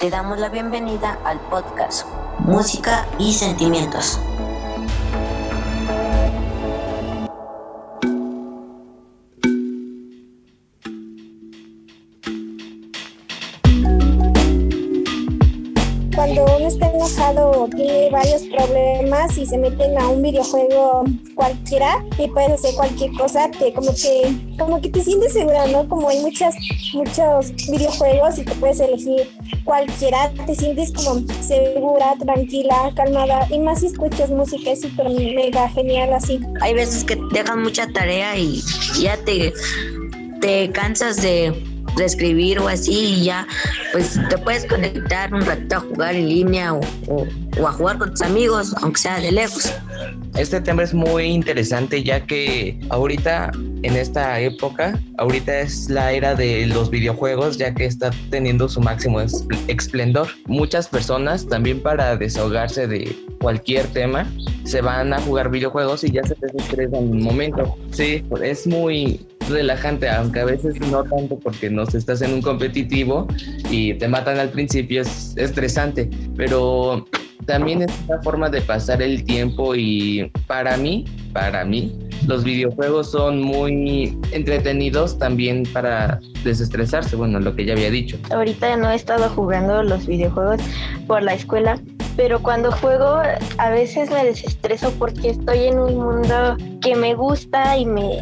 Te damos la bienvenida al podcast Música y Sentimientos. Varios problemas y se meten a un videojuego cualquiera y puedes hacer cualquier cosa, te como que como que te sientes segura, ¿no? Como hay muchas muchos videojuegos y te puedes elegir cualquiera, te sientes como segura, tranquila, calmada y más si escuchas música es súper mega genial así. Hay veces que te dejan mucha tarea y ya te te cansas de escribir o así y ya pues te puedes conectar un rato a jugar en línea o, o, a jugar con tus amigos, aunque sea de lejos. Este tema es muy interesante ya que ahorita en esta época, ahorita es la era de los videojuegos ya que está teniendo su máximo esplendor. Muchas personas también para desahogarse de cualquier tema se van a jugar videojuegos y ya se desestresan en un momento. Sí, es muy relajante, aunque a veces no tanto porque no estás en un competitivo y te matan al principio, es estresante, pero también es una forma de pasar el tiempo y para mí, para mí, los videojuegos son muy entretenidos también para desestresarse, bueno, lo que ya había dicho. Ahorita no he estado jugando los videojuegos por la escuela, pero cuando juego a veces me desestreso porque estoy en un mundo que me gusta y me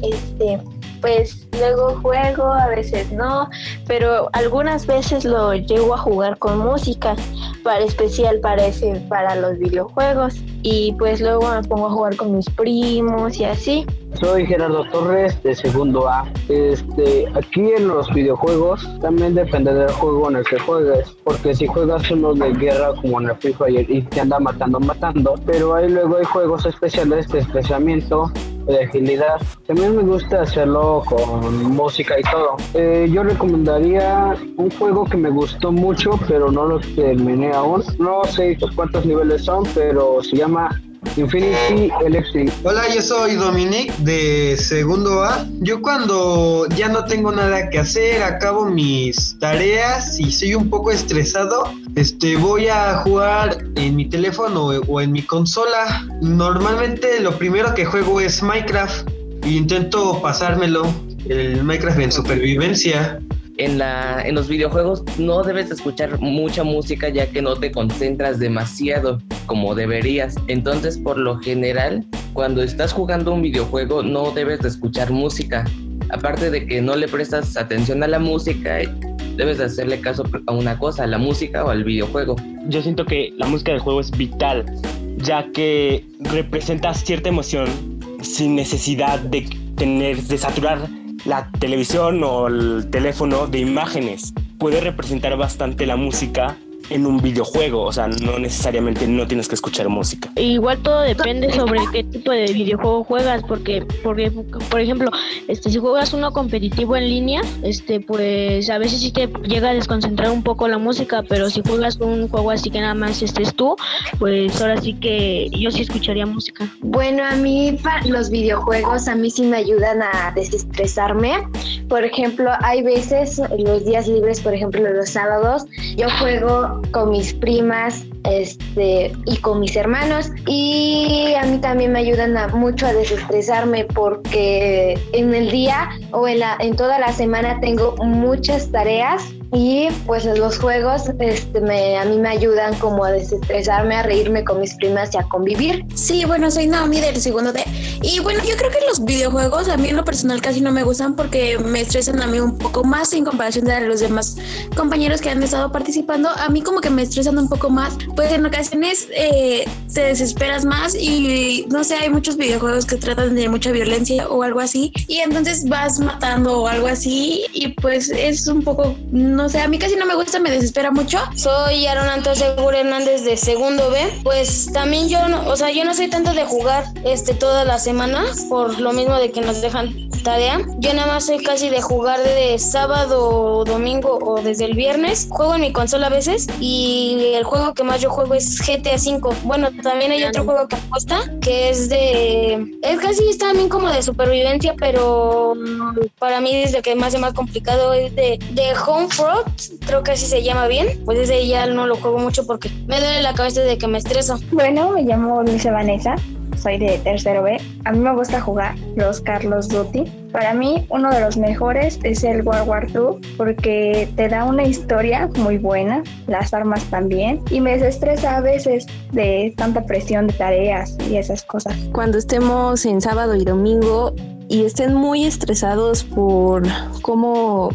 este pues luego juego, a veces no, pero algunas veces lo llego a jugar con música para especial para ese, para los videojuegos y pues luego me pongo a jugar con mis primos y así. Soy Gerardo Torres de segundo A. Este, aquí en los videojuegos también depende del juego en el que juegues, porque si juegas uno de guerra como en el Free Fire y te anda matando, matando, pero ahí luego hay juegos especiales de especiamiento de agilidad. También me gusta hacerlo con música y todo. Eh, yo recomendaría un juego que me gustó mucho, pero no lo terminé aún. No sé cuántos niveles son, pero se llama Infinity Electric. Hola, yo soy Dominic de segundo A. Yo cuando ya no tengo nada que hacer, acabo mis tareas y soy un poco estresado, este voy a jugar en mi teléfono o en mi consola. Normalmente lo primero que juego es Minecraft e intento pasármelo el Minecraft en supervivencia en, la, en los videojuegos no debes escuchar mucha música ya que no te concentras demasiado como deberías. Entonces, por lo general, cuando estás jugando un videojuego no debes de escuchar música. Aparte de que no le prestas atención a la música, debes de hacerle caso a una cosa, a la música o al videojuego. Yo siento que la música del juego es vital, ya que representa cierta emoción sin necesidad de tener, de saturar la televisión o el teléfono de imágenes. Puede representar bastante la música en un videojuego, o sea, no necesariamente no tienes que escuchar música. Igual todo depende sobre qué tipo de videojuego juegas, porque, porque por ejemplo, este, si juegas uno competitivo en línea, este, pues a veces sí te llega a desconcentrar un poco la música, pero si juegas un juego así que nada más estés tú, pues ahora sí que yo sí escucharía música. Bueno, a mí los videojuegos a mí sí me ayudan a desestresarme. Por ejemplo, hay veces los días libres, por ejemplo, los sábados, yo juego con mis primas este, y con mis hermanos. Y a mí también me ayudan mucho a desestresarme porque en el día o en, la, en toda la semana tengo muchas tareas y pues los juegos este, me, a mí me ayudan como a desestresarme, a reírme con mis primas y a convivir. Sí, bueno, soy Naomi del segundo D. Y bueno, yo creo que los videojuegos a mí en lo personal casi no me gustan porque me estresan a mí un poco más en comparación de los demás compañeros que han estado participando. A mí como que me estresan un poco más, pues en ocasiones eh, te desesperas más y no sé, hay muchos videojuegos que tratan de mucha violencia o algo así y entonces vas matando o algo así y pues es un poco no sé, a mí casi no me gusta, me desespera mucho. Soy Aronanto Seguro Hernández de segundo B. Pues también yo, no, o sea, yo no soy tanto de jugar este todas las semanas, por lo mismo de que nos dejan tarea. Yo nada más soy casi de jugar de sábado, domingo o desde el viernes. Juego en mi consola a veces y el juego que más yo juego es GTA V. Bueno, también hay otro juego que me gusta que es de... Es casi es también como de supervivencia, pero para mí desde que más es más complicado es de, de Homefront, creo que así se llama bien. Pues ese ya no lo juego mucho porque me duele la cabeza de que me estreso. Bueno, me llamo Dulce Vanessa, soy de tercero B. A mí me gusta jugar los Carlos Duty. Para mí, uno de los mejores es el World War II porque te da una historia muy buena, las armas también, y me desestresa a veces de tanta presión de tareas y esas cosas. Cuando estemos en sábado y domingo y estén muy estresados por cómo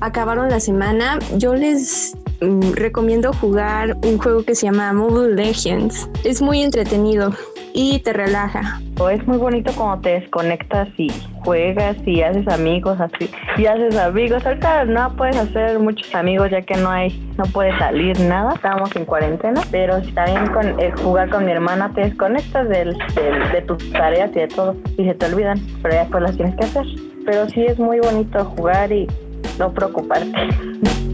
acabaron la semana, yo les mm, recomiendo jugar un juego que se llama Mobile Legends. Es muy entretenido y te relaja. Es muy bonito cuando te desconectas y juegas y haces amigos así. Y haces amigos. Ahorita no puedes hacer muchos amigos ya que no hay, no puedes salir nada. Estamos en cuarentena. Pero también con el jugar con mi hermana te desconectas del, del- de tus tareas y de todo. Y se te olvidan. Pero ya después las tienes que hacer. Pero sí es muy bonito jugar y no preocuparte.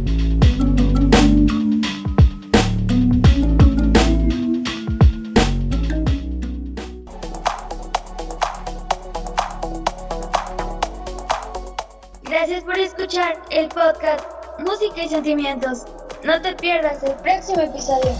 el podcast Música y Sentimientos. No te pierdas el próximo episodio.